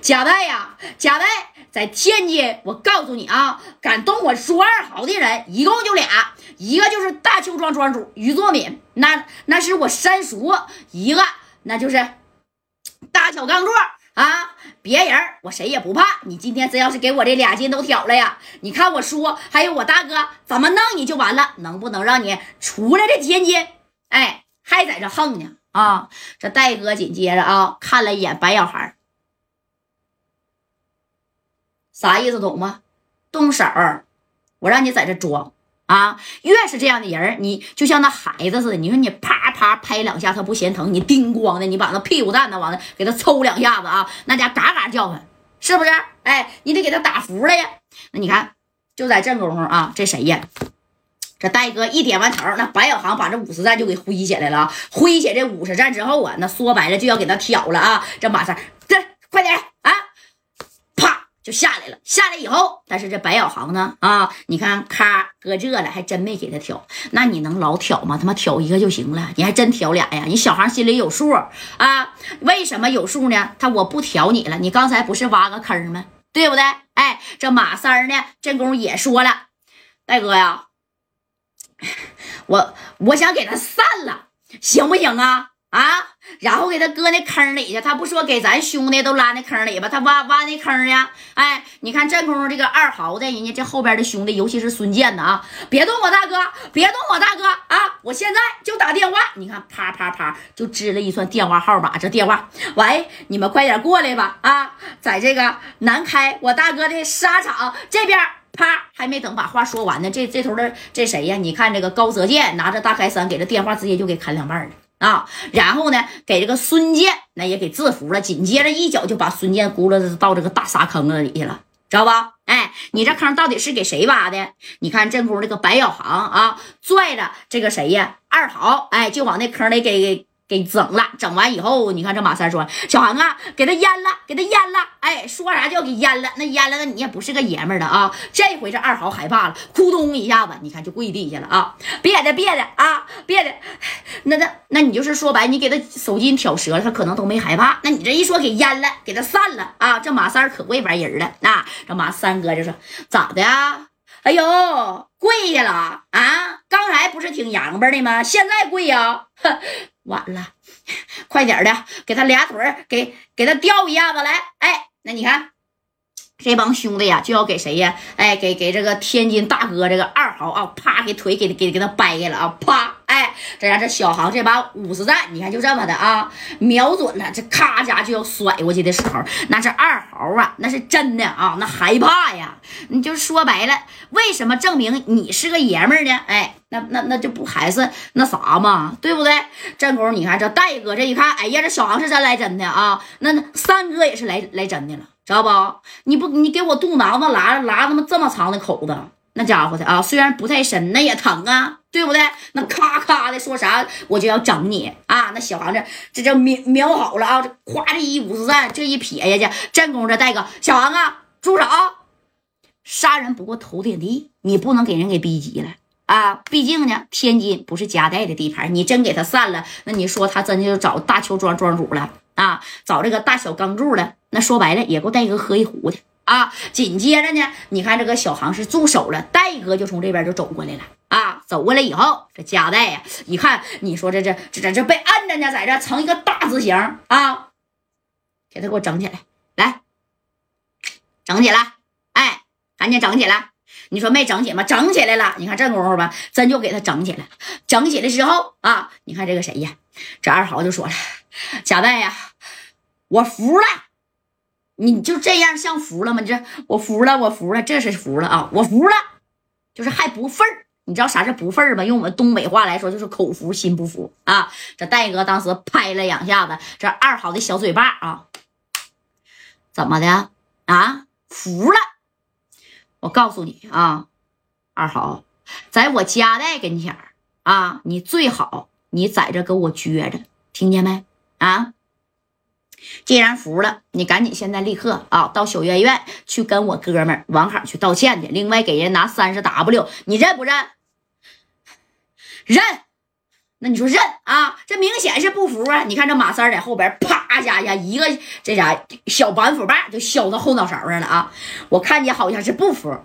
贾代呀，贾代在天津，我告诉你啊，敢动我苏二豪的人一共就俩，一个就是大邱庄庄主于作敏，那那是我三叔；一个那就是大小钢座啊，别人我谁也不怕。你今天真要是给我这俩筋都挑了呀，你看我叔还有我大哥怎么弄你就完了，能不能让你出来这天津？哎，还在这横呢啊！这戴哥紧接着啊，看了一眼白小孩。啥意思懂吗？动手，我让你在这装啊！越是这样的人，你就像那孩子似的。你说你啪啪拍两下，他不嫌疼；你叮咣的，你把那屁股蛋子往那给他抽两下子啊，那家嘎嘎叫唤，是不是？哎，你得给他打服了呀。那你看，就在这功夫啊，这谁呀？这戴哥一点完头，那白小航把这五十战就给挥起来了。挥起这五十战之后啊，那说白了就要给他挑了啊！这马三，这快点！就下来了，下来以后，但是这白小航呢？啊，你看，咔搁这了，还真没给他挑。那你能老挑吗？他妈挑一个就行了，你还真挑俩呀？你小航心里有数啊？为什么有数呢？他我不挑你了，你刚才不是挖个坑吗？对不对？哎，这马三呢？这功夫也说了，大哥呀，我我想给他散了，行不行啊？啊，然后给他搁那坑里去，他不说给咱兄弟都拉那坑里吧？他挖挖那坑呀！哎，你看这功夫，这个二豪的，人家这后边的兄弟，尤其是孙健的啊，别动我大哥，别动我大哥啊！我现在就打电话，你看啪啪啪就支了一串电话号码，这电话，喂，你们快点过来吧！啊，在这个南开我大哥的沙场这边，啪，还没等把话说完呢，这这头的这谁呀？你看这个高泽健拿着大开三，给这电话直接就给砍两半了。啊，然后呢，给这个孙健那也给制服了，紧接着一脚就把孙健轱辘到这个大沙坑子里去了，知道吧？哎，你这坑到底是给谁挖的？你看这屋这个白小航啊，拽着这个谁呀，二豪，哎，就往那坑里给给。整了，整完以后，你看这马三说：“小航啊，给他淹了，给他淹了。”哎，说啥叫给淹了，那淹了，那你也不是个爷们儿的啊！这回这二豪害怕了，咕咚一下子，你看就跪地下了啊！别的，别的啊，别的，那那那你就是说白，你给他手筋挑折了，他可能都没害怕。那你这一说给淹了，给他散了啊！这马三可会玩人了啊！这马三哥就说：“咋的呀？哎呦，跪下了啊！刚才不是挺洋巴的吗？现在跪呀？”哼。晚了，快点的，给他俩腿给给他吊一下子来。哎，那你看，这帮兄弟呀，就要给谁呀？哎，给给这个天津大哥这个二豪啊，啪，给腿给给给他掰开了啊，啪。哎，这家这小航这把五十弹，你看就这么的啊，瞄准了，这咔家就要甩过去的时候，那是二豪啊，那是真的啊，那害怕呀。你就说白了，为什么证明你是个爷们儿呢？哎，那那那就不还是那啥嘛，对不对？正宫，你看这戴哥这一看，哎呀，这小航是真来真的啊，那那三哥也是来来真的了，知道不？你不你给我肚囊子拉拉他妈这么长的口子。那家伙的啊，虽然不太深，那也疼啊，对不对？那咔咔的说啥，我就要整你啊！那小航这这就瞄瞄好了啊，这咵这一五十赞，这一撇下去，正宫这戴哥小航啊，住手！杀人不过头点地，你不能给人给逼急了啊！毕竟呢，天津不是夹带的地盘，你真给他散了，那你说他真就找大邱庄庄主了啊？找这个大小钢柱了，那说白了也够戴哥喝一壶的。啊，紧接着呢，你看这个小航是住手了，戴哥就从这边就走过来了啊，走过来以后，这夹带呀，一看，你说这这这这这被摁着呢，在这成一个大字形啊，给他给我整起来，来，整起来，哎，赶紧整起来，你说没整起吗？整起来了，你看这功夫吧，真就给他整起来，整起来之后啊，你看这个谁呀，这二豪就说了，贾带呀，我服了。你就这样像服了吗？你这我服了，我服了，这是服了啊！我服了，就是还不忿儿。你知道啥是不忿儿吗？用我们东北话来说，就是口服心不服啊！这戴哥当时拍了两下子，这二豪的小嘴巴啊，怎么的啊？服了！我告诉你啊，二豪，在我家代跟前儿啊，你最好你在这给我撅着，听见没啊？既然服了，你赶紧现在立刻啊，到小院院去跟我哥们王海去道歉去。另外给人拿三十 W，你认不认？认。那你说认啊？这明显是不服啊！你看这马三在后边，啪家呀，一个这啥小板斧把就削到后脑勺上了啊！我看你好像是不服。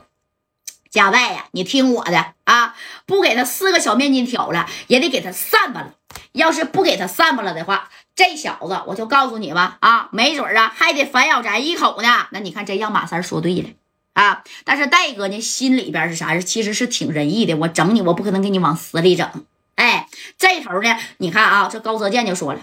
加代呀，你听我的啊，不给他四个小面筋挑了，也得给他散巴了。要是不给他散巴了的话，这小子我就告诉你吧啊，没准啊还得反咬咱一口呢。那你看，真让马三说对了啊！但是戴哥呢，心里边是啥？其实是挺仁义的。我整你，我不可能给你往死里整。哎，这头呢，你看啊，这高泽健就说了，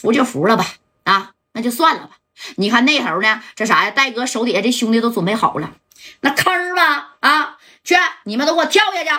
服就服了吧，啊，那就算了吧。你看那头呢，这啥呀？戴哥手底下这兄弟都准备好了，那坑吧，啊，去，你们都给我跳下去，